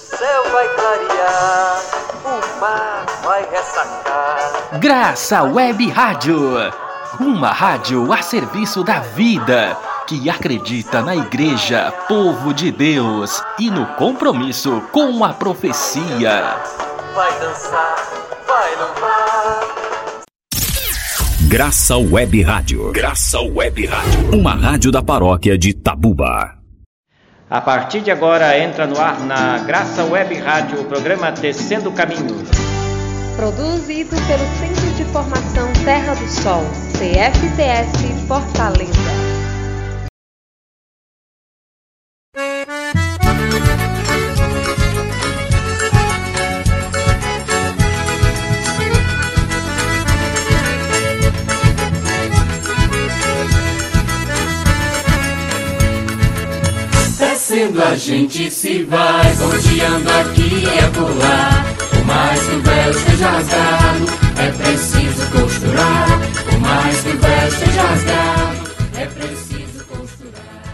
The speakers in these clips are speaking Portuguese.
céu vai clarear, o mar vai ressacar. Graça Web Rádio, uma rádio a serviço da vida, que acredita na Igreja, povo de Deus e no compromisso com a profecia. Vai dançar, vai louvar. Graça Web Rádio. Graça Web Rádio. Uma rádio da paróquia de Tabuba. A partir de agora entra no ar na Graça Web Rádio o programa Tecendo Caminhos. Produzido pelo Centro de Formação Terra do Sol, CFTS Fortaleza. Descendo a gente se vai, rodeando aqui e acolá. Por mais que o véu esteja rasgado, é preciso costurar. Por mais que o véu esteja rasgado, é preciso costurar.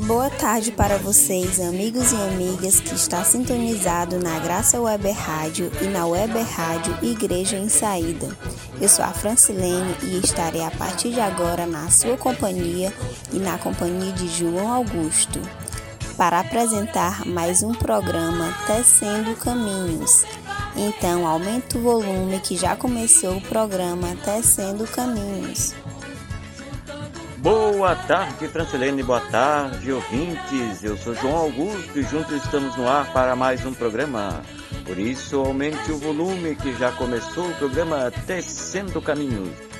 Boa tarde para vocês, amigos e amigas que está sintonizado na Graça Web Rádio e na Web Rádio Igreja em Saída. Eu sou a Francilene e estarei a partir de agora na sua companhia e na companhia de João Augusto para apresentar mais um programa Tecendo Caminhos. Então, aumente o volume que já começou o programa Tecendo Caminhos. Boa tarde, Francilene, boa tarde, ouvintes. Eu sou João Augusto e juntos estamos no ar para mais um programa. Por isso, aumente o volume que já começou o programa Tecendo Caminhos.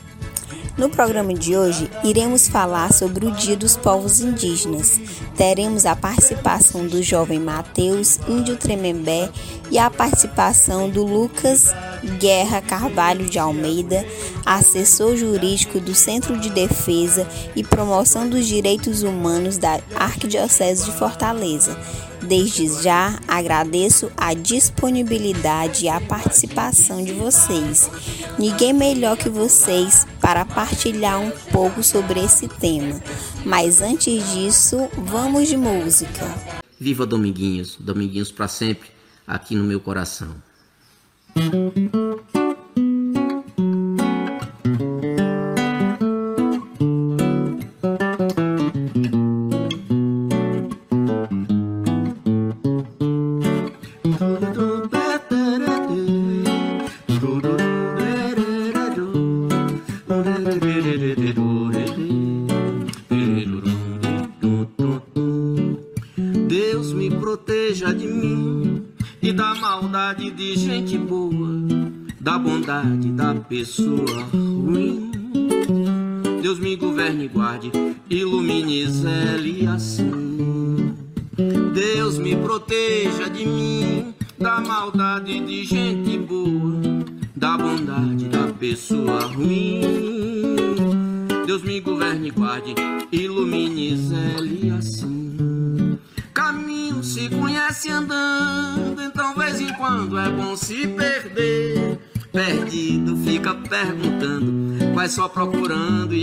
No programa de hoje, iremos falar sobre o Dia dos Povos Indígenas. Teremos a participação do jovem Mateus Índio Tremembé e a participação do Lucas Guerra Carvalho de Almeida, assessor jurídico do Centro de Defesa e Promoção dos Direitos Humanos da Arquidiocese de Fortaleza. Desde já agradeço a disponibilidade e a participação de vocês. Ninguém melhor que vocês para partilhar um pouco sobre esse tema. Mas antes disso, vamos de música. Viva Dominguinhos, Dominguinhos para sempre, aqui no meu coração.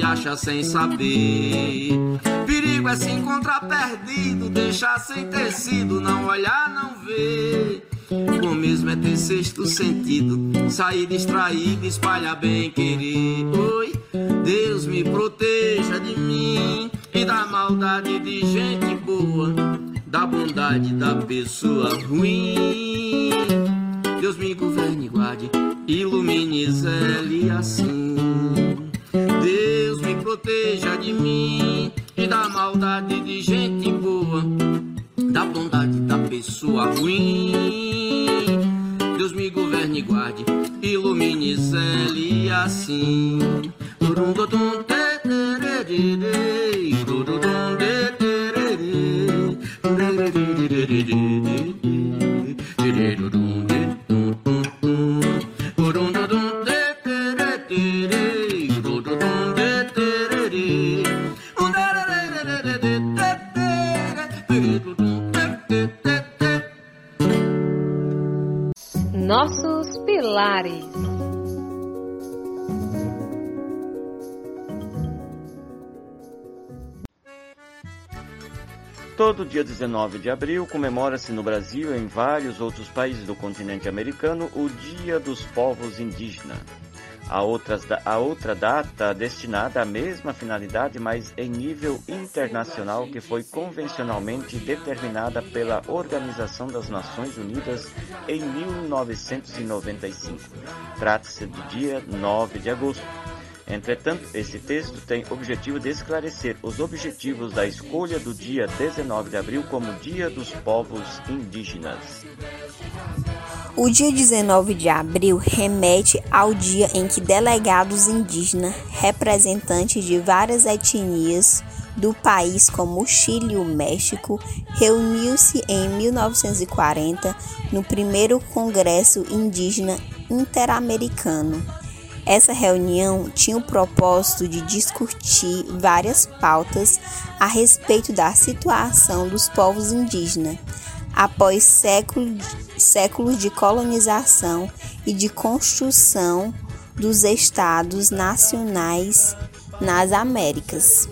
Acha sem saber. Perigo é se encontrar perdido, deixar sem tecido, não olhar, não ver. Bom mesmo é ter sexto sentido, sair distraído, espalhar bem querer. Oi, Deus me proteja de mim e da maldade de gente boa, da bondade da pessoa ruim. Deus me governe e guarde, ilumine zele assim. Deus proteja de mim e da maldade de gente boa, da bondade da pessoa ruim. Deus me governe e guarde, ilumine e zele assim. Turundudum, tererê, turundudum, tererê, tererê, tererê, turundudum, Todo dia 19 de abril comemora-se no Brasil e em vários outros países do continente americano o Dia dos Povos Indígenas. A, outras, a outra data destinada à mesma finalidade, mas em nível internacional, que foi convencionalmente determinada pela Organização das Nações Unidas em 1995. Trata-se do dia 9 de agosto. Entretanto, esse texto tem objetivo de esclarecer os objetivos da escolha do dia 19 de abril como Dia dos Povos Indígenas. O dia 19 de abril remete ao dia em que delegados indígenas, representantes de várias etnias do país, como o Chile e o México, reuniu-se em 1940 no primeiro Congresso Indígena Interamericano. Essa reunião tinha o propósito de discutir várias pautas a respeito da situação dos povos indígenas após séculos, de colonização e de construção dos estados nacionais nas Américas.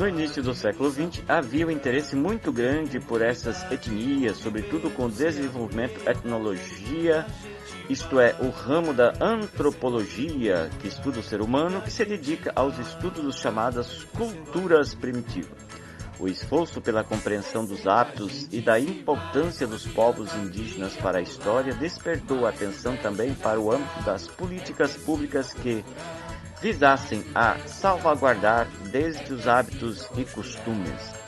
No início do século XX, havia um interesse muito grande por essas etnias, sobretudo com o desenvolvimento etnologia, isto é, o ramo da antropologia, que estuda o ser humano, que se dedica aos estudos das chamadas culturas primitivas. O esforço pela compreensão dos hábitos e da importância dos povos indígenas para a história despertou atenção também para o âmbito das políticas públicas que visassem a salvaguardar desde os hábitos e costumes.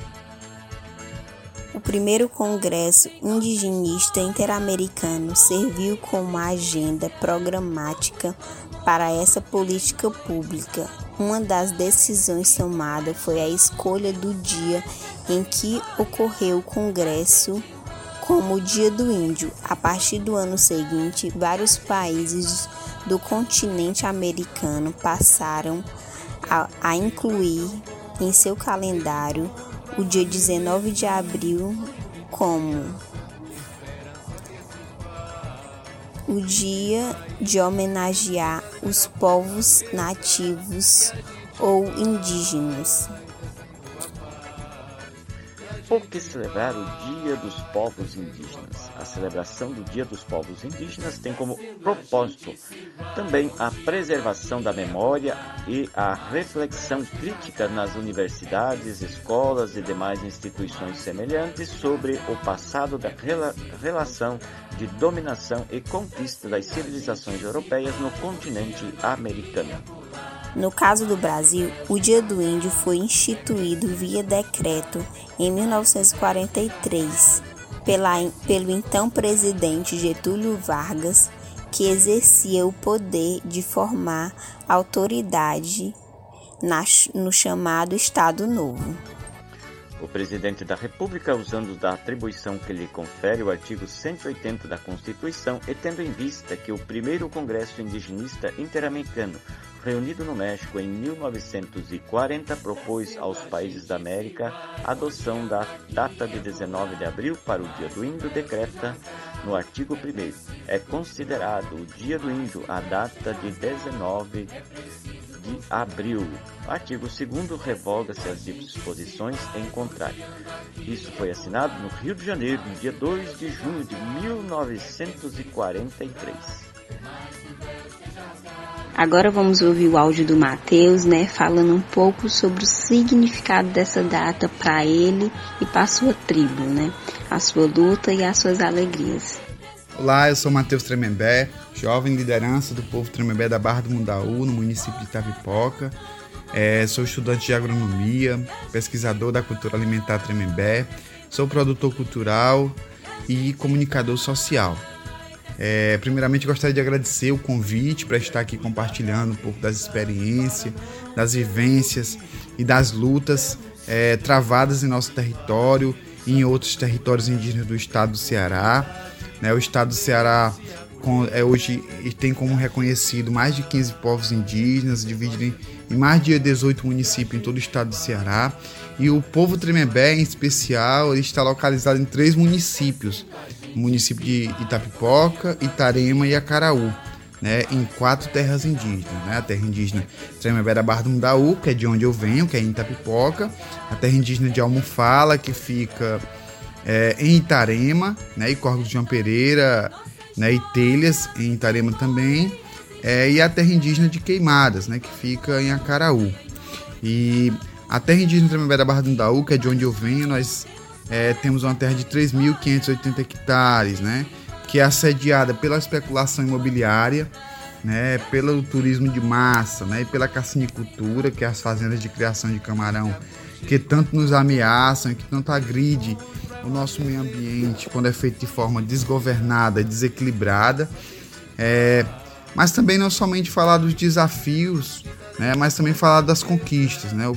O primeiro Congresso Indigenista Interamericano serviu como agenda programática para essa política pública uma das decisões tomadas foi a escolha do dia em que ocorreu o Congresso como o Dia do Índio. A partir do ano seguinte, vários países do continente americano passaram a, a incluir em seu calendário o dia 19 de abril como o dia de homenagear os povos nativos ou indígenas. Por que celebrar o Dia dos Povos Indígenas? A celebração do Dia dos Povos Indígenas tem como propósito também a preservação da memória e a reflexão crítica nas universidades, escolas e demais instituições semelhantes sobre o passado da rela relação de dominação e conquista das civilizações europeias no continente americano. No caso do Brasil, o Dia do Índio foi instituído via decreto em 1943 pela, pelo então presidente Getúlio Vargas, que exercia o poder de formar autoridade na, no chamado Estado Novo. O presidente da República, usando da atribuição que lhe confere o artigo 180 da Constituição e tendo em vista que o primeiro Congresso Indigenista Interamericano reunido no México em 1940, propôs aos países da América a adoção da data de 19 de abril para o Dia do Índio, decreta no artigo 1 É considerado o Dia do Índio a data de 19 de abril. Artigo 2 revoga-se as disposições em contrário. Isso foi assinado no Rio de Janeiro, no dia 2 de junho de 1943. Agora vamos ouvir o áudio do Mateus, né, falando um pouco sobre o significado dessa data para ele e para sua tribo, né, a sua luta e as suas alegrias. Olá, eu sou Matheus Tremembé, jovem liderança do povo Tremembé da Barra do Mundaú, no município de Itapipoca. É, sou estudante de agronomia, pesquisador da cultura alimentar Tremembé, sou produtor cultural e comunicador social. É, primeiramente, gostaria de agradecer o convite para estar aqui compartilhando um pouco das experiências, das vivências e das lutas é, travadas em nosso território e em outros territórios indígenas do estado do Ceará. Né, o estado do Ceará com, é, hoje tem como reconhecido mais de 15 povos indígenas, dividido em, em mais de 18 municípios em todo o estado do Ceará. E o povo Tremembé, em especial, está localizado em três municípios, município de Itapipoca, Itarema e Acaraú. né, em quatro terras indígenas. Né? A terra indígena Tremembé da Barra do Mundaú, que é de onde eu venho, que é em Itapipoca. A terra indígena de Almofala, que fica é, em Itarema, né, e Corgos de João Pereira né, e Telhas, em Itarema também. É, e a terra indígena de Queimadas, né, que fica em Acaraú. E a terra indígena Tremembé da Barra do Mundaú, que é de onde eu venho, nós é, temos uma terra de 3.580 hectares, né? que é assediada pela especulação imobiliária, né, pelo turismo de massa, né, e pela cassinicultura, que é as fazendas de criação de camarão, que tanto nos ameaçam, que tanto agride o nosso meio ambiente quando é feito de forma desgovernada, desequilibrada. É, mas também não somente falar dos desafios, né, mas também falar das conquistas. Né?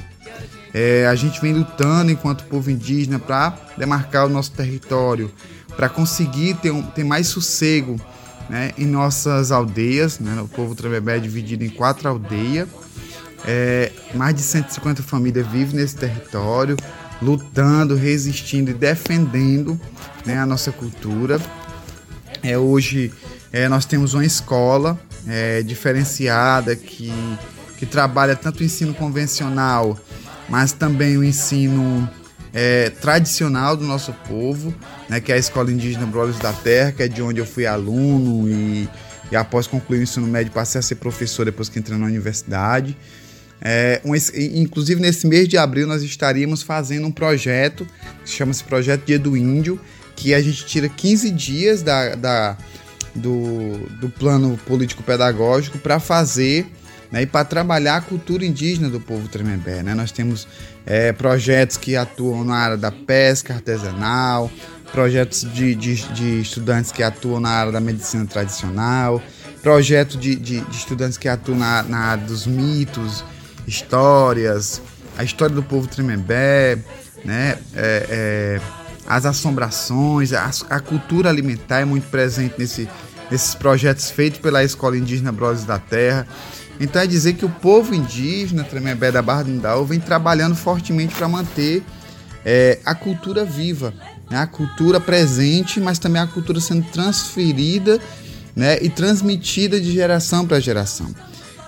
É, a gente vem lutando enquanto povo indígena para demarcar o nosso território, para conseguir ter, um, ter mais sossego né, em nossas aldeias. Né, o povo Tremembé é dividido em quatro aldeias. É, mais de 150 famílias vivem nesse território, lutando, resistindo e defendendo né, a nossa cultura. É, hoje é, nós temos uma escola é, diferenciada que, que trabalha tanto o ensino convencional, mas também o ensino é, tradicional do nosso povo, né, que é a Escola Indígena Brothers da Terra, que é de onde eu fui aluno e, e após concluir o ensino médio passei a ser professor depois que entrei na universidade. É, um, inclusive nesse mês de abril nós estaríamos fazendo um projeto que chama-se Projeto Dia do Índio, que a gente tira 15 dias da, da do, do plano político-pedagógico para fazer né, e para trabalhar a cultura indígena do povo Tremembé. Né? Nós temos é, projetos que atuam na área da pesca artesanal, projetos de, de, de, estudantes que atuam na área da medicina tradicional, projeto de, de, de estudantes que atuam na, na, área dos mitos, histórias, a história do povo Tremembé, né? É, é, as assombrações, a, a, cultura alimentar é muito presente nesse, nesses projetos feitos pela Escola Indígena Brothers da Terra. Então é dizer que o povo indígena, Tremembé da Barra do Indau, vem trabalhando fortemente para manter é, a cultura viva, né? a cultura presente, mas também a cultura sendo transferida né? e transmitida de geração para geração.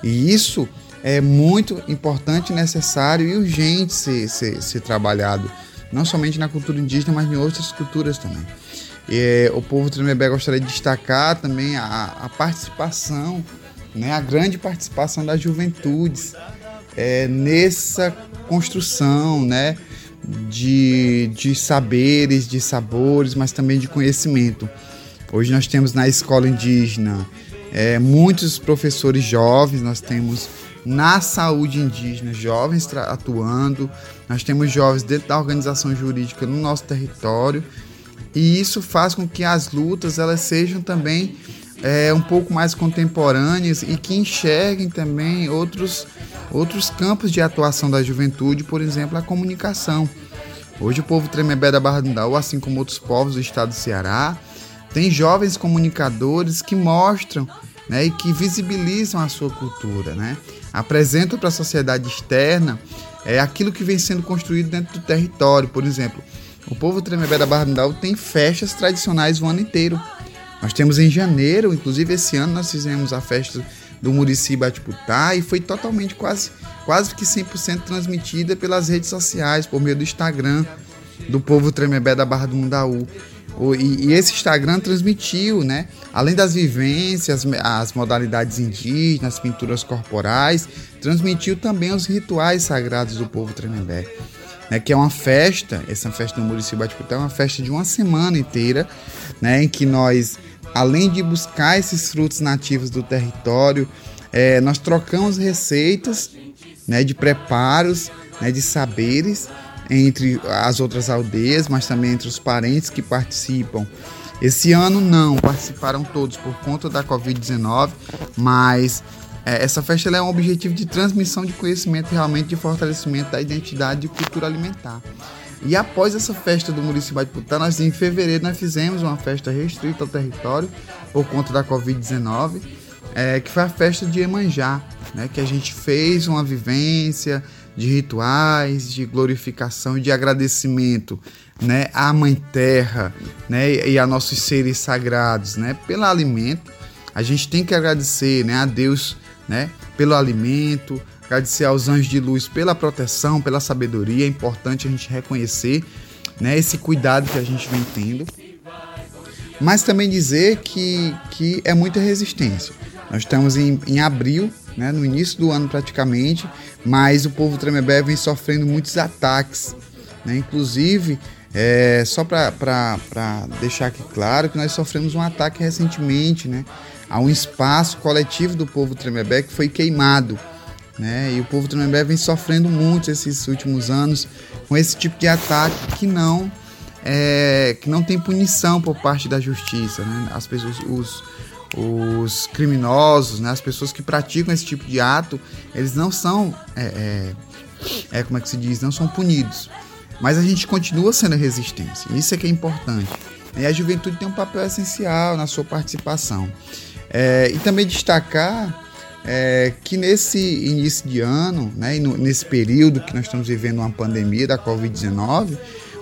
E isso é muito importante, necessário e urgente ser, ser, ser trabalhado, não somente na cultura indígena, mas em outras culturas também. E, o povo Tremembé gostaria de destacar também a, a participação né, a grande participação das juventudes é, nessa construção né, de, de saberes, de sabores, mas também de conhecimento. Hoje nós temos na escola indígena é, muitos professores jovens, nós temos na saúde indígena jovens atuando, nós temos jovens dentro da organização jurídica no nosso território e isso faz com que as lutas elas sejam também é, um pouco mais contemporâneas e que enxerguem também outros, outros campos de atuação da juventude, por exemplo, a comunicação. Hoje o povo Tremembé da Barra do Ndaú, assim como outros povos do estado do Ceará, tem jovens comunicadores que mostram né, e que visibilizam a sua cultura, né? apresentam para a sociedade externa é, aquilo que vem sendo construído dentro do território. Por exemplo, o povo Tremembé da Barra do Ndaú tem festas tradicionais o ano inteiro. Nós temos em janeiro, inclusive esse ano nós fizemos a festa do Murici Batiputá e foi totalmente quase quase que 100% transmitida pelas redes sociais, por meio do Instagram do povo Tremembé da Barra do Mundaú. E, e, esse Instagram transmitiu, né? Além das vivências, as modalidades indígenas, as pinturas corporais, transmitiu também os rituais sagrados do povo Tremembé. Né, que é uma festa, essa festa do Murici Batiputá é uma festa de uma semana inteira, né, em que nós além de buscar esses frutos nativos do território, é, nós trocamos receitas né, de preparos, né, de saberes entre as outras aldeias, mas também entre os parentes que participam. Esse ano não, participaram todos por conta da Covid-19, mas é, essa festa é um objetivo de transmissão de conhecimento realmente de fortalecimento da identidade e cultura alimentar. E após essa festa do município de Putá, nós em fevereiro nós fizemos uma festa restrita ao território por conta da Covid-19, é, que foi a festa de Emanjá, né, que a gente fez uma vivência de rituais, de glorificação e de agradecimento né, à Mãe Terra né, e a nossos seres sagrados né, pelo alimento. A gente tem que agradecer né, a Deus né, pelo alimento, agradecer aos anjos de luz pela proteção, pela sabedoria. É importante a gente reconhecer né, esse cuidado que a gente vem tendo. Mas também dizer que, que é muita resistência. Nós estamos em, em abril, né, no início do ano praticamente, mas o povo Tremembé vem sofrendo muitos ataques. Né? Inclusive, é, só para deixar aqui claro que nós sofremos um ataque recentemente né, a um espaço coletivo do povo Tremembé que foi queimado. Né? E o povo Tremembé vem sofrendo muito esses últimos anos com esse tipo de ataque que não é, que não tem punição por parte da justiça. Né? As pessoas, os, os criminosos, né? as pessoas que praticam esse tipo de ato, eles não são, é, é, é, como é que se diz, não são punidos. Mas a gente continua sendo resistência. Isso é que é importante. E a juventude tem um papel essencial na sua participação. É, e também destacar é, que nesse início de ano, né, no, nesse período que nós estamos vivendo uma pandemia da Covid-19,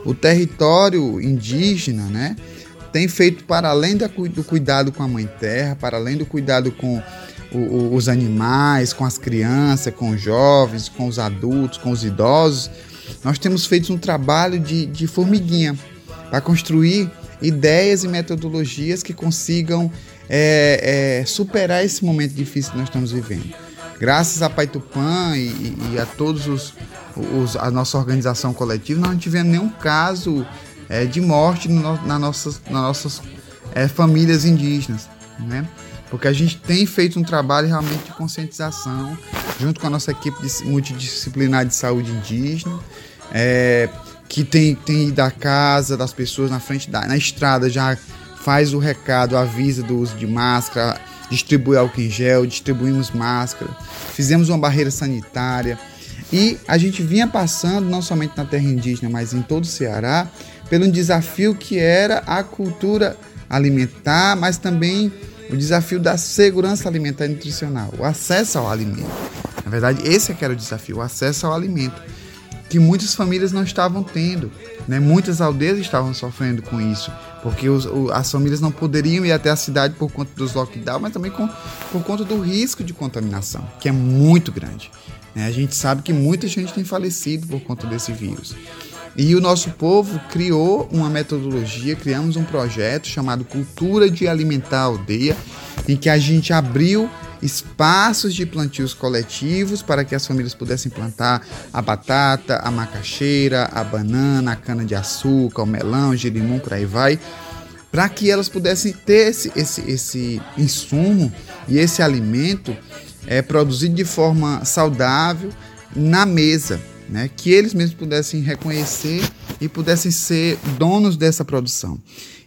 o território indígena né, tem feito para além da, do cuidado com a mãe terra, para além do cuidado com o, o, os animais, com as crianças, com os jovens, com os adultos, com os idosos, nós temos feito um trabalho de, de formiguinha para construir ideias e metodologias que consigam é, é, superar esse momento difícil que nós estamos vivendo. Graças a Pai Tupã e, e a todos os, os, a nossa organização coletiva, nós não tivemos nenhum caso é, de morte no, na nossas, nas nossas é, famílias indígenas, né? Porque a gente tem feito um trabalho realmente de conscientização, junto com a nossa equipe multidisciplinar de saúde indígena, é, que tem, tem ido à casa das pessoas na frente da na estrada já faz o recado, avisa do uso de máscara, distribui álcool em gel, distribuímos máscara, fizemos uma barreira sanitária e a gente vinha passando, não somente na terra indígena, mas em todo o Ceará, pelo desafio que era a cultura alimentar, mas também o desafio da segurança alimentar e nutricional, o acesso ao alimento. Na verdade, esse é que era o desafio, o acesso ao alimento, que muitas famílias não estavam tendo. Né? Muitas aldeias estavam sofrendo com isso, porque os, o, as famílias não poderiam ir até a cidade por conta dos lockdowns, mas também com, por conta do risco de contaminação, que é muito grande. Né? A gente sabe que muita gente tem falecido por conta desse vírus. E o nosso povo criou uma metodologia, criamos um projeto chamado Cultura de Alimentar a Aldeia, em que a gente abriu espaços de plantios coletivos para que as famílias pudessem plantar a batata, a macaxeira, a banana, a cana-de-açúcar, o melão, o girimum, por aí vai, para que elas pudessem ter esse, esse, esse insumo e esse alimento é, produzido de forma saudável na mesa né? que eles mesmos pudessem reconhecer e pudessem ser donos dessa produção.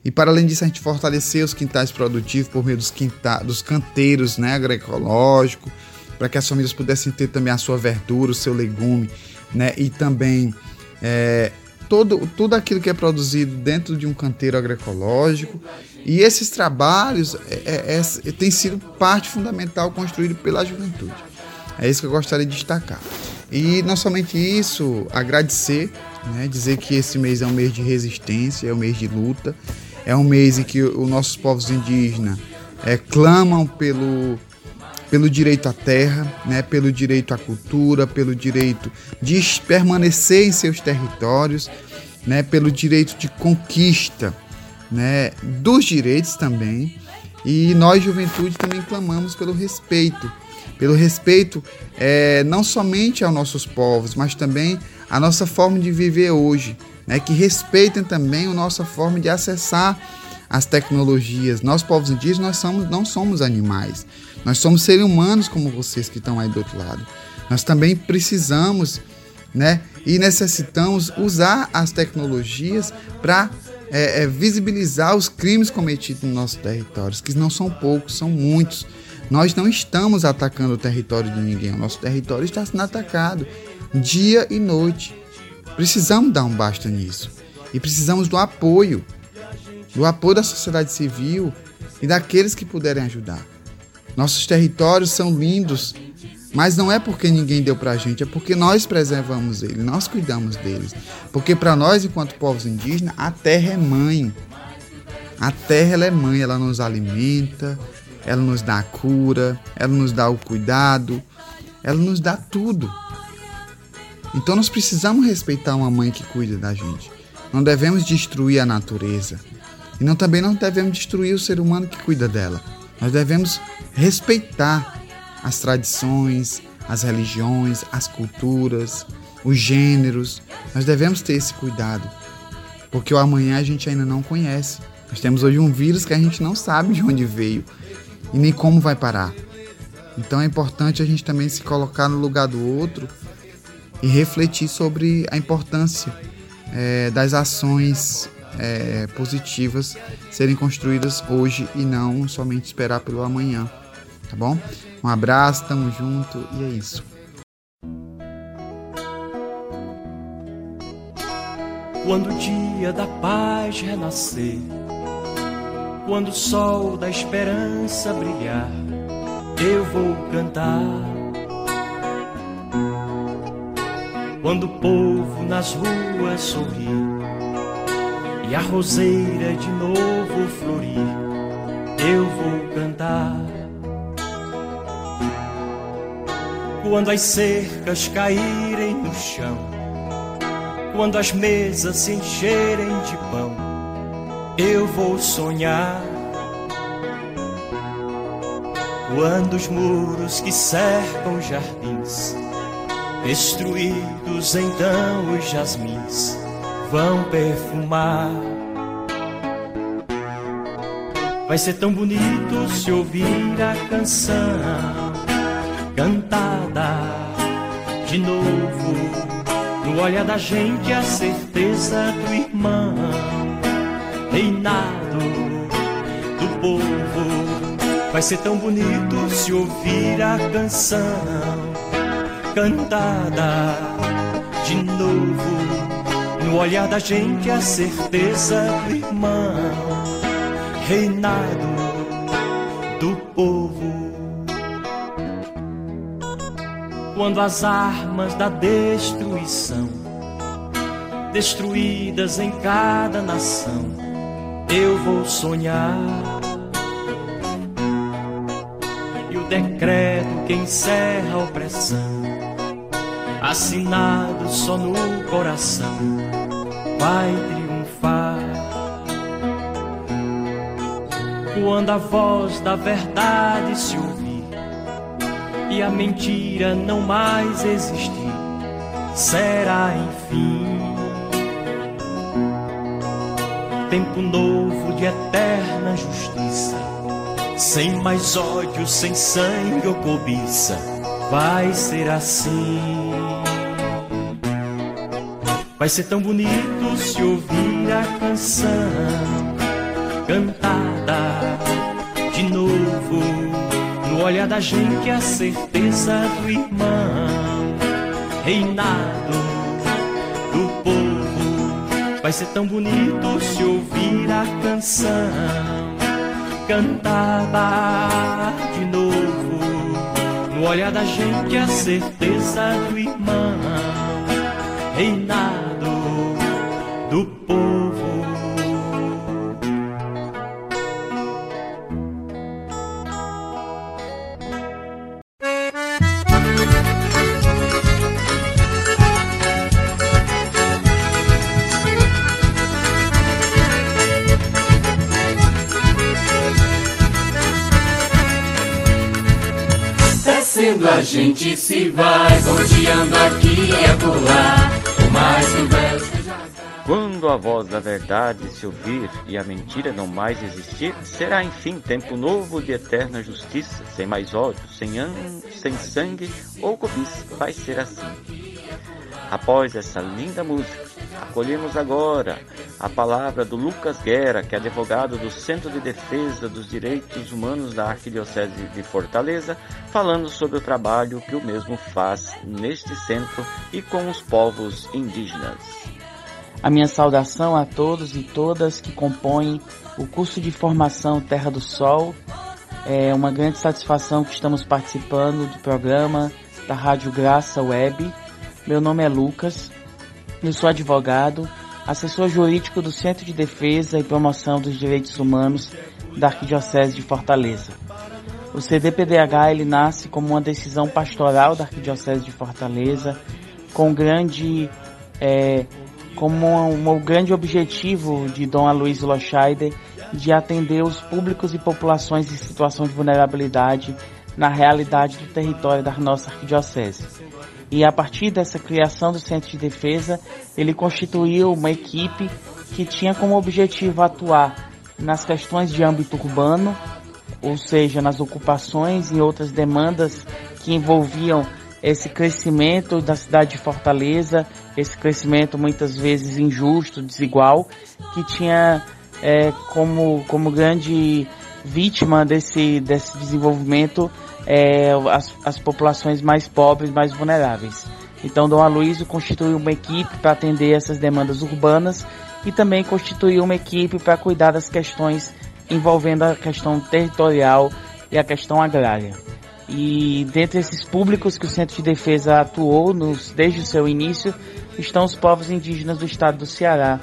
E para além disso, a gente fortalecer os quintais produtivos por meio dos, quinta, dos canteiros né, agroecológicos, para que as famílias pudessem ter também a sua verdura, o seu legume, né, e também é, todo, tudo aquilo que é produzido dentro de um canteiro agroecológico. E esses trabalhos é, é, é, têm sido parte fundamental construída pela juventude. É isso que eu gostaria de destacar. E não somente isso, agradecer, né, dizer que esse mês é um mês de resistência, é um mês de luta, é um mês em que os nossos povos indígenas é, clamam pelo, pelo direito à terra, né, pelo direito à cultura, pelo direito de permanecer em seus territórios, né, pelo direito de conquista né, dos direitos também. E nós, juventude, também clamamos pelo respeito pelo respeito é, não somente aos nossos povos, mas também à nossa forma de viver hoje, né, que respeitem também a nossa forma de acessar as tecnologias. Nós, povos indígenas, nós somos, não somos animais. Nós somos seres humanos como vocês que estão aí do outro lado. Nós também precisamos né, e necessitamos usar as tecnologias para é, é, visibilizar os crimes cometidos no nosso território, que não são poucos, são muitos. Nós não estamos atacando o território de ninguém, o nosso território está sendo atacado dia e noite. Precisamos dar um basta nisso. E precisamos do apoio do apoio da sociedade civil e daqueles que puderem ajudar. Nossos territórios são lindos, mas não é porque ninguém deu para a gente, é porque nós preservamos eles, nós cuidamos deles. Porque para nós, enquanto povos indígenas, a terra é mãe. A terra é mãe, ela nos alimenta, ela nos dá a cura, ela nos dá o cuidado, ela nos dá tudo. Então nós precisamos respeitar uma mãe que cuida da gente. Não devemos destruir a natureza. E não, também não devemos destruir o ser humano que cuida dela. Nós devemos respeitar as tradições, as religiões, as culturas, os gêneros. Nós devemos ter esse cuidado. Porque o amanhã a gente ainda não conhece. Nós temos hoje um vírus que a gente não sabe de onde veio e nem como vai parar. Então é importante a gente também se colocar no lugar do outro e refletir sobre a importância é, das ações é, positivas serem construídas hoje e não somente esperar pelo amanhã. Tá bom? Um abraço, tamo junto e é isso. Quando o dia da paz renascer, quando o sol da esperança brilhar, eu vou cantar. Quando o povo nas ruas sorrir e a roseira de novo florir, eu vou cantar. Quando as cercas caírem no chão, quando as mesas se encherem de pão, eu vou sonhar. Quando os muros que cercam jardins, então os jasmins, vão perfumar. Vai ser tão bonito se ouvir a canção cantada de novo. No olhar da gente a certeza do irmão, reinado do povo. Vai ser tão bonito se ouvir a canção cantada de novo. No olhar da gente a certeza do irmão, reinado do povo. Quando as armas da destruição, destruídas em cada nação, eu vou sonhar. E o decreto que encerra a opressão, assinado só no coração, vai triunfar. Quando a voz da verdade se ouvir e a mentira não mais existir, será enfim tempo novo de eterna justiça, sem mais ódio, sem sangue ou cobiça, vai ser assim. Vai ser tão bonito se ouvir a canção cantada de novo no olhar da gente a certeza do irmão, reinado do povo. Vai ser tão bonito se ouvir a canção cantada de novo. No olhar da gente a certeza do irmão, reinado do povo. A gente se vai, rodeando aqui e acolá, o mais que Quando a voz da verdade se ouvir e a mentira não mais existir, será enfim tempo novo de eterna justiça, sem mais ódio, sem, sem sangue ou cobiça. Vai ser assim. Após essa linda música, acolhemos agora a palavra do Lucas Guerra, que é advogado do Centro de Defesa dos Direitos Humanos da Arquidiocese de Fortaleza, falando sobre o trabalho que o mesmo faz neste centro e com os povos indígenas. A minha saudação a todos e todas que compõem o curso de formação Terra do Sol. É uma grande satisfação que estamos participando do programa da Rádio Graça Web. Meu nome é Lucas, eu sou advogado, assessor jurídico do Centro de Defesa e Promoção dos Direitos Humanos da Arquidiocese de Fortaleza. O CDPDH ele nasce como uma decisão pastoral da Arquidiocese de Fortaleza, com grande é, como um, um, grande objetivo de Dom Aloysio Loscheider de atender os públicos e populações em situação de vulnerabilidade na realidade do território da nossa arquidiocese. E a partir dessa criação do Centro de Defesa, ele constituiu uma equipe que tinha como objetivo atuar nas questões de âmbito urbano, ou seja, nas ocupações e outras demandas que envolviam esse crescimento da cidade de Fortaleza, esse crescimento muitas vezes injusto, desigual, que tinha é, como, como grande vítima desse, desse desenvolvimento é, as, as populações mais pobres, mais vulneráveis. Então, Dom Aloysio constituiu uma equipe para atender essas demandas urbanas e também constituiu uma equipe para cuidar das questões envolvendo a questão territorial e a questão agrária. E dentre esses públicos que o Centro de Defesa atuou nos, desde o seu início estão os povos indígenas do estado do Ceará.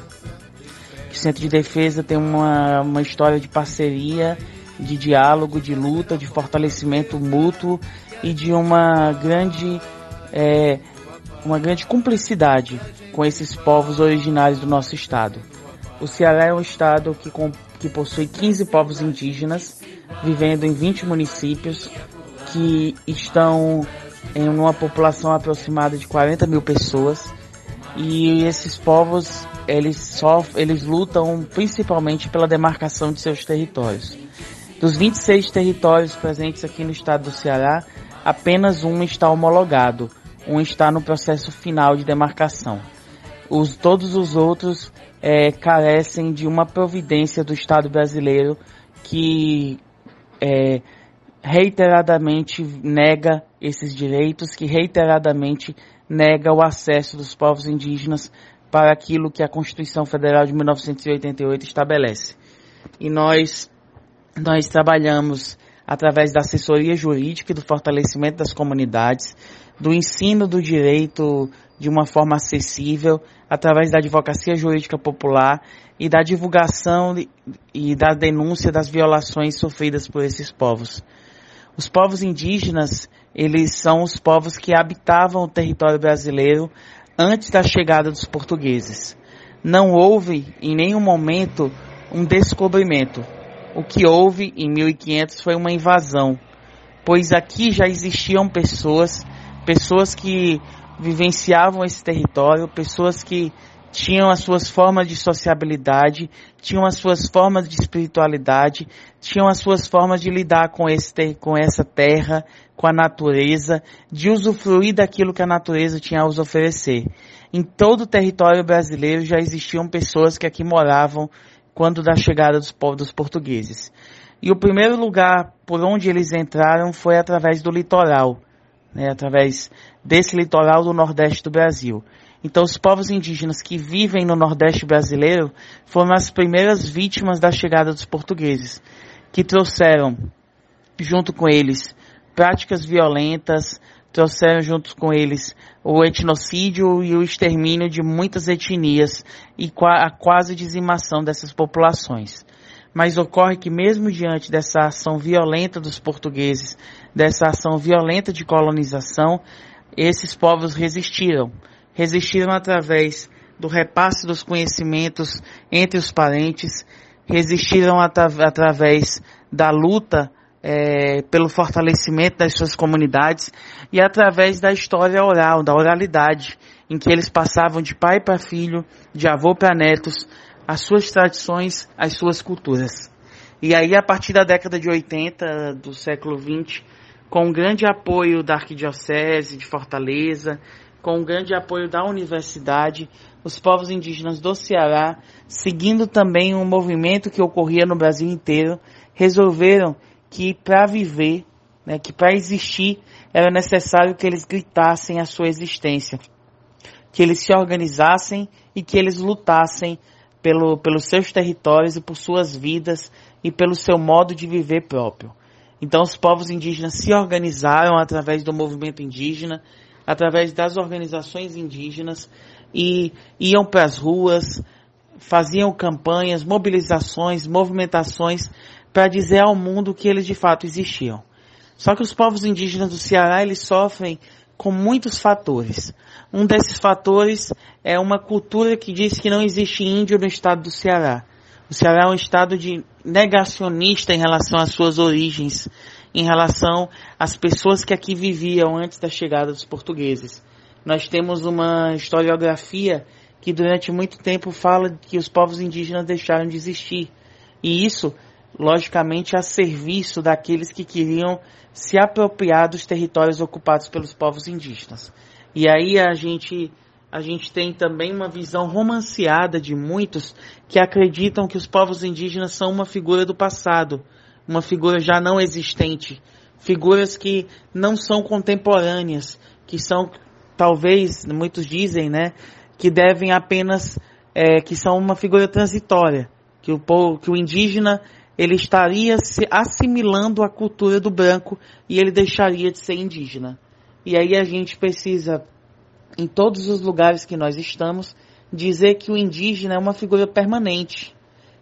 O Centro de Defesa tem uma, uma história de parceria, de diálogo, de luta, de fortalecimento mútuo e de uma grande, é, uma grande cumplicidade com esses povos originários do nosso estado. O Ceará é um estado que, que possui 15 povos indígenas, vivendo em 20 municípios, que estão em uma população aproximada de 40 mil pessoas. E esses povos, eles, sofrem, eles lutam principalmente pela demarcação de seus territórios. Dos 26 territórios presentes aqui no estado do Ceará, apenas um está homologado, um está no processo final de demarcação. Os, todos os outros é, carecem de uma providência do Estado brasileiro que é, reiteradamente nega esses direitos, que reiteradamente nega o acesso dos povos indígenas para aquilo que a Constituição Federal de 1988 estabelece. E nós, nós trabalhamos através da assessoria jurídica e do fortalecimento das comunidades, do ensino do direito de uma forma acessível, através da advocacia jurídica popular e da divulgação e da denúncia das violações sofridas por esses povos. Os povos indígenas, eles são os povos que habitavam o território brasileiro antes da chegada dos portugueses. Não houve em nenhum momento um descobrimento. O que houve em 1500 foi uma invasão, pois aqui já existiam pessoas, pessoas que vivenciavam esse território, pessoas que tinham as suas formas de sociabilidade, tinham as suas formas de espiritualidade, tinham as suas formas de lidar com, esse, com essa terra, com a natureza, de usufruir daquilo que a natureza tinha a nos oferecer. Em todo o território brasileiro já existiam pessoas que aqui moravam quando da chegada dos povos portugueses. E o primeiro lugar por onde eles entraram foi através do litoral, né, através desse litoral do nordeste do Brasil. Então, os povos indígenas que vivem no Nordeste brasileiro foram as primeiras vítimas da chegada dos portugueses, que trouxeram, junto com eles, práticas violentas, trouxeram junto com eles o etnocídio e o extermínio de muitas etnias e a quase dizimação dessas populações. Mas ocorre que mesmo diante dessa ação violenta dos portugueses, dessa ação violenta de colonização, esses povos resistiram resistiram através do repasse dos conhecimentos entre os parentes, resistiram atra através da luta é, pelo fortalecimento das suas comunidades e através da história oral, da oralidade, em que eles passavam de pai para filho, de avô para netos, as suas tradições, as suas culturas. E aí, a partir da década de 80 do século XX, com o grande apoio da Arquidiocese de Fortaleza, com o grande apoio da universidade, os povos indígenas do Ceará, seguindo também um movimento que ocorria no Brasil inteiro, resolveram que para viver, né, que para existir, era necessário que eles gritassem a sua existência, que eles se organizassem e que eles lutassem pelo, pelos seus territórios e por suas vidas e pelo seu modo de viver próprio. Então os povos indígenas se organizaram através do movimento indígena, através das organizações indígenas e iam para as ruas, faziam campanhas, mobilizações, movimentações para dizer ao mundo que eles de fato existiam. Só que os povos indígenas do Ceará, eles sofrem com muitos fatores. Um desses fatores é uma cultura que diz que não existe índio no estado do Ceará. O Ceará é um estado de negacionista em relação às suas origens, em relação às pessoas que aqui viviam antes da chegada dos portugueses. Nós temos uma historiografia que durante muito tempo fala que os povos indígenas deixaram de existir. E isso, logicamente, a serviço daqueles que queriam se apropriar dos territórios ocupados pelos povos indígenas. E aí a gente a gente tem também uma visão romanceada de muitos que acreditam que os povos indígenas são uma figura do passado, uma figura já não existente, figuras que não são contemporâneas, que são talvez muitos dizem, né, que devem apenas é, que são uma figura transitória, que o povo, que o indígena ele estaria se assimilando a cultura do branco e ele deixaria de ser indígena. E aí a gente precisa, em todos os lugares que nós estamos, dizer que o indígena é uma figura permanente,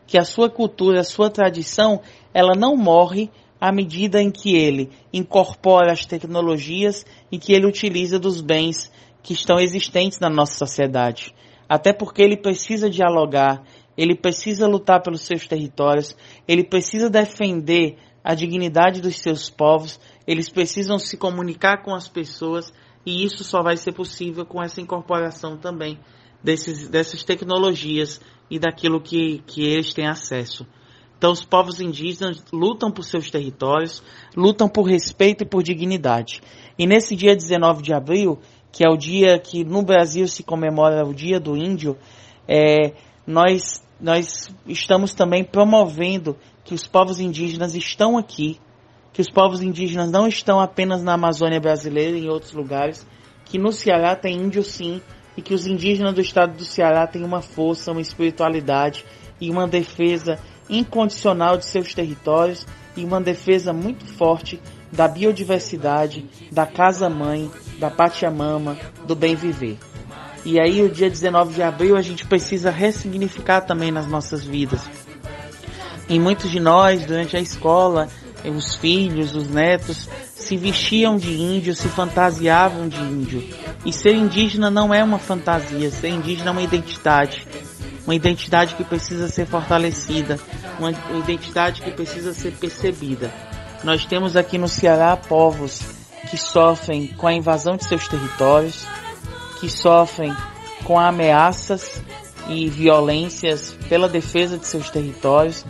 que a sua cultura, a sua tradição, ela não morre à medida em que ele incorpora as tecnologias e que ele utiliza dos bens que estão existentes na nossa sociedade. Até porque ele precisa dialogar, ele precisa lutar pelos seus territórios, ele precisa defender a dignidade dos seus povos, eles precisam se comunicar com as pessoas e isso só vai ser possível com essa incorporação também desses, dessas tecnologias e daquilo que, que eles têm acesso. Então, os povos indígenas lutam por seus territórios, lutam por respeito e por dignidade. E nesse dia 19 de abril, que é o dia que no Brasil se comemora o Dia do Índio, é, nós, nós estamos também promovendo que os povos indígenas estão aqui, que os povos indígenas não estão apenas na Amazônia brasileira e em outros lugares, que no Ceará tem índio sim, e que os indígenas do estado do Ceará têm uma força, uma espiritualidade e uma defesa incondicional de seus territórios e uma defesa muito forte da biodiversidade, da casa-mãe, da Pachamama, do bem viver. E aí, o dia 19 de abril, a gente precisa ressignificar também nas nossas vidas. E muitos de nós, durante a escola, os filhos, os netos, se vestiam de índio, se fantasiavam de índio. E ser indígena não é uma fantasia, ser indígena é uma identidade. Uma identidade que precisa ser fortalecida, uma identidade que precisa ser percebida. Nós temos aqui no Ceará povos que sofrem com a invasão de seus territórios, que sofrem com ameaças e violências pela defesa de seus territórios,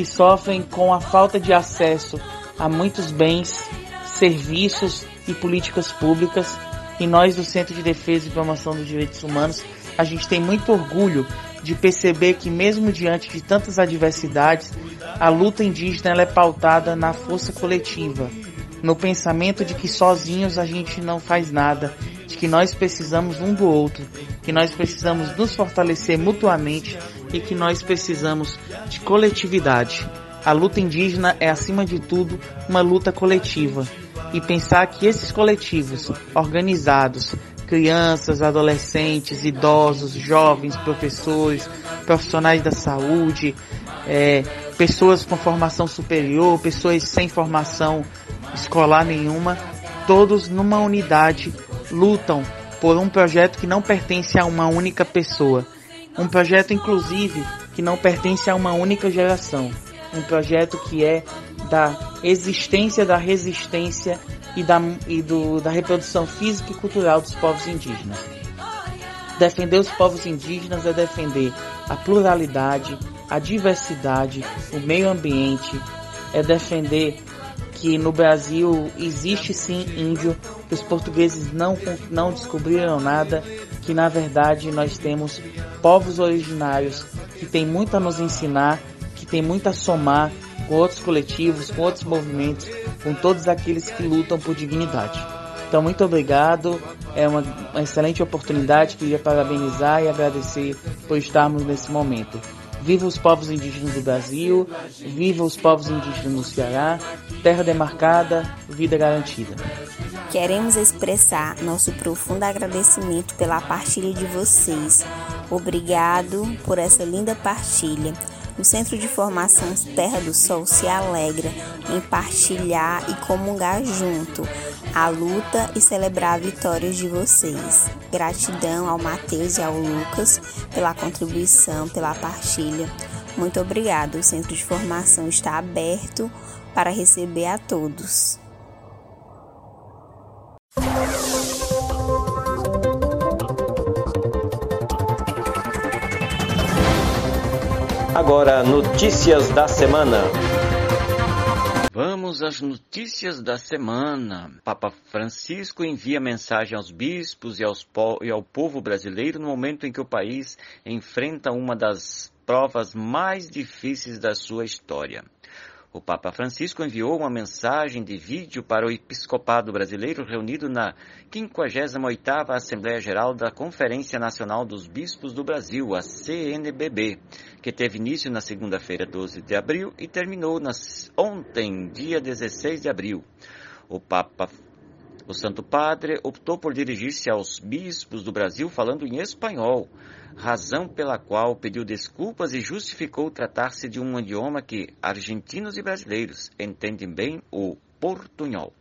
que sofrem com a falta de acesso a muitos bens, serviços e políticas públicas. E nós do Centro de Defesa e Promoção dos Direitos Humanos, a gente tem muito orgulho de perceber que mesmo diante de tantas adversidades, a luta indígena é pautada na força coletiva, no pensamento de que sozinhos a gente não faz nada, de que nós precisamos um do outro, que nós precisamos nos fortalecer mutuamente e que nós precisamos de coletividade. A luta indígena é, acima de tudo, uma luta coletiva. E pensar que esses coletivos organizados, crianças, adolescentes, idosos, jovens, professores, profissionais da saúde, é, pessoas com formação superior, pessoas sem formação escolar nenhuma, todos numa unidade lutam por um projeto que não pertence a uma única pessoa, um projeto inclusive que não pertence a uma única geração, um projeto que é da existência da resistência e da, e do, da reprodução física e cultural dos povos indígenas. Defender os povos indígenas é defender a pluralidade, a diversidade, o meio ambiente, é defender que no Brasil existe sim índio, que os portugueses não, não descobriram nada, que na verdade nós temos povos originários que têm muito a nos ensinar, que têm muito a somar com outros coletivos, com outros movimentos, com todos aqueles que lutam por dignidade. Então, muito obrigado. É uma, uma excelente oportunidade. Queria parabenizar e agradecer por estarmos nesse momento. Viva os povos indígenas do Brasil, viva os povos indígenas do Ceará, terra demarcada, vida garantida. Queremos expressar nosso profundo agradecimento pela partilha de vocês. Obrigado por essa linda partilha. O Centro de Formação Terra do Sol se alegra em partilhar e comungar junto a luta e celebrar a vitória de vocês. Gratidão ao Matheus e ao Lucas pela contribuição, pela partilha. Muito obrigado. O Centro de Formação está aberto para receber a todos. Agora, notícias da semana. Vamos às notícias da semana. Papa Francisco envia mensagem aos bispos e, aos po e ao povo brasileiro no momento em que o país enfrenta uma das provas mais difíceis da sua história. O Papa Francisco enviou uma mensagem de vídeo para o episcopado brasileiro reunido na 58ª Assembleia Geral da Conferência Nacional dos Bispos do Brasil, a CNBB, que teve início na segunda-feira, 12 de abril, e terminou nas, ontem, dia 16 de abril. O Papa o Santo Padre optou por dirigir-se aos bispos do Brasil falando em espanhol, razão pela qual pediu desculpas e justificou tratar-se de um idioma que argentinos e brasileiros entendem bem o portunhol.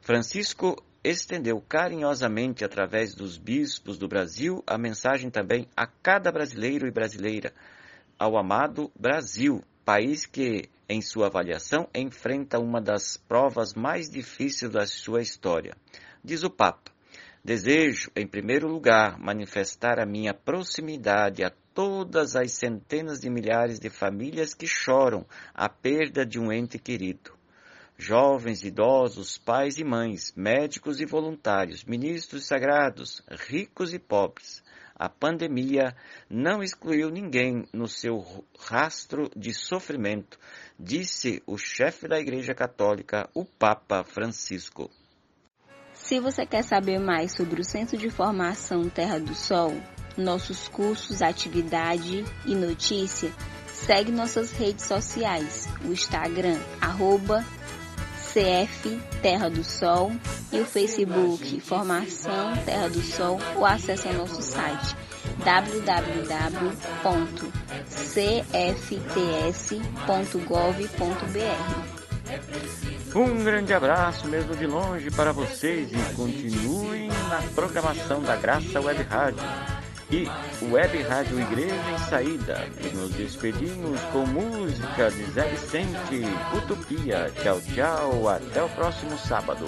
Francisco estendeu carinhosamente através dos bispos do Brasil a mensagem também a cada brasileiro e brasileira, ao amado Brasil, país que, em sua avaliação, enfrenta uma das provas mais difíceis da sua história. Diz o Papa: Desejo, em primeiro lugar, manifestar a minha proximidade a todas as centenas de milhares de famílias que choram a perda de um ente querido. Jovens, idosos, pais e mães, médicos e voluntários, ministros sagrados, ricos e pobres, a pandemia não excluiu ninguém no seu rastro de sofrimento, disse o chefe da Igreja Católica, o Papa Francisco. Se você quer saber mais sobre o Centro de Formação Terra do Sol, nossos cursos, atividade e notícia, segue nossas redes sociais, o Instagram, arroba CF Terra do Sol e o Facebook Formação Terra do Sol ou acesse ao nosso site www.cfts.gov.br. Um grande abraço mesmo de longe para vocês e continuem na programação da Graça Web Rádio e Web Rádio Igreja em Saída. E nos despedimos com música de Zé Vicente, Utopia. Tchau, tchau, até o próximo sábado.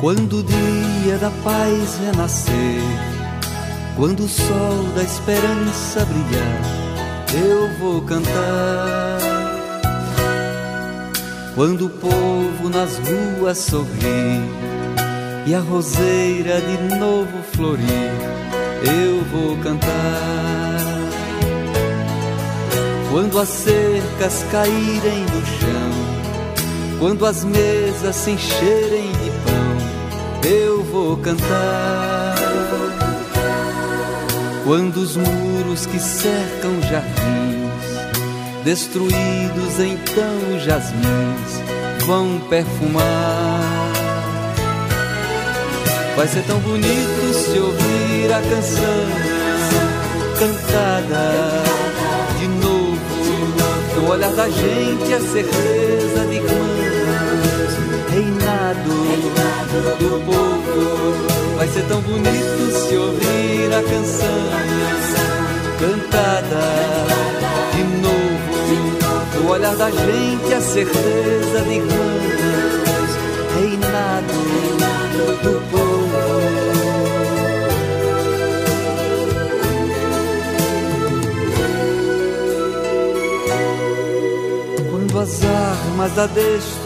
Quando o dia da paz renascer quando o sol da esperança brilhar, eu vou cantar. Quando o povo nas ruas sorrir e a roseira de novo florir, eu vou cantar. Quando as cercas caírem no chão, quando as mesas se encherem de pão, eu vou cantar. Quando os muros que cercam jardins, destruídos então jasmins, vão perfumar. Vai ser tão bonito se ouvir a canção cantada de novo. No olhar da gente a certeza de irmãos, reinado do povo Vai ser tão bonito se ouvir a canção cantada de novo. No olhar da gente a certeza de irmãos, reinado do povo. As armas da destruição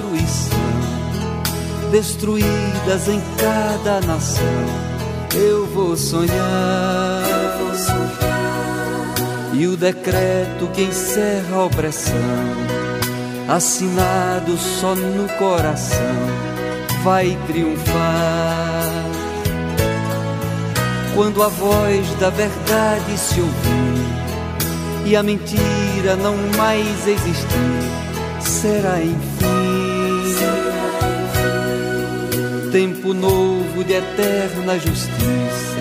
destruídas em cada nação. Eu vou sonhar. E o decreto que encerra a opressão, assinado só no coração, vai triunfar. Quando a voz da verdade se ouvir e a mentira mentira não mais existir, será enfim tempo novo de eterna justiça,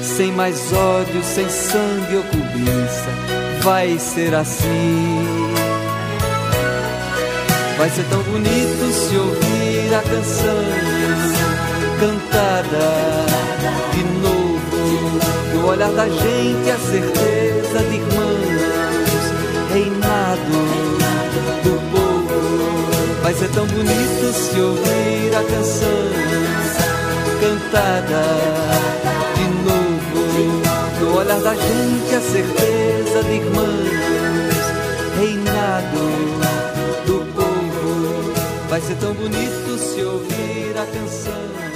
sem mais ódio, sem sangue ou cobiça, vai ser assim. Vai ser tão bonito se ouvir a canção cantada de novo, no olhar da gente a certeza de irmãos, reinado do povo. Vai ser tão bonito se ouvir a canção cantada de novo, no olhar da gente a certeza de irmãos, reinado Vai ser tão bonito se ouvir a canção.